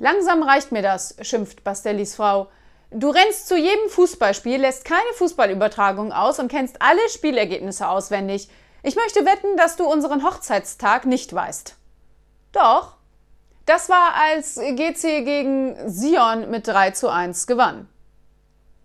Langsam reicht mir das, schimpft Bastellis Frau. Du rennst zu jedem Fußballspiel, lässt keine Fußballübertragung aus und kennst alle Spielergebnisse auswendig. Ich möchte wetten, dass du unseren Hochzeitstag nicht weißt. Doch. Das war, als GC gegen Sion mit 3 zu 1 gewann.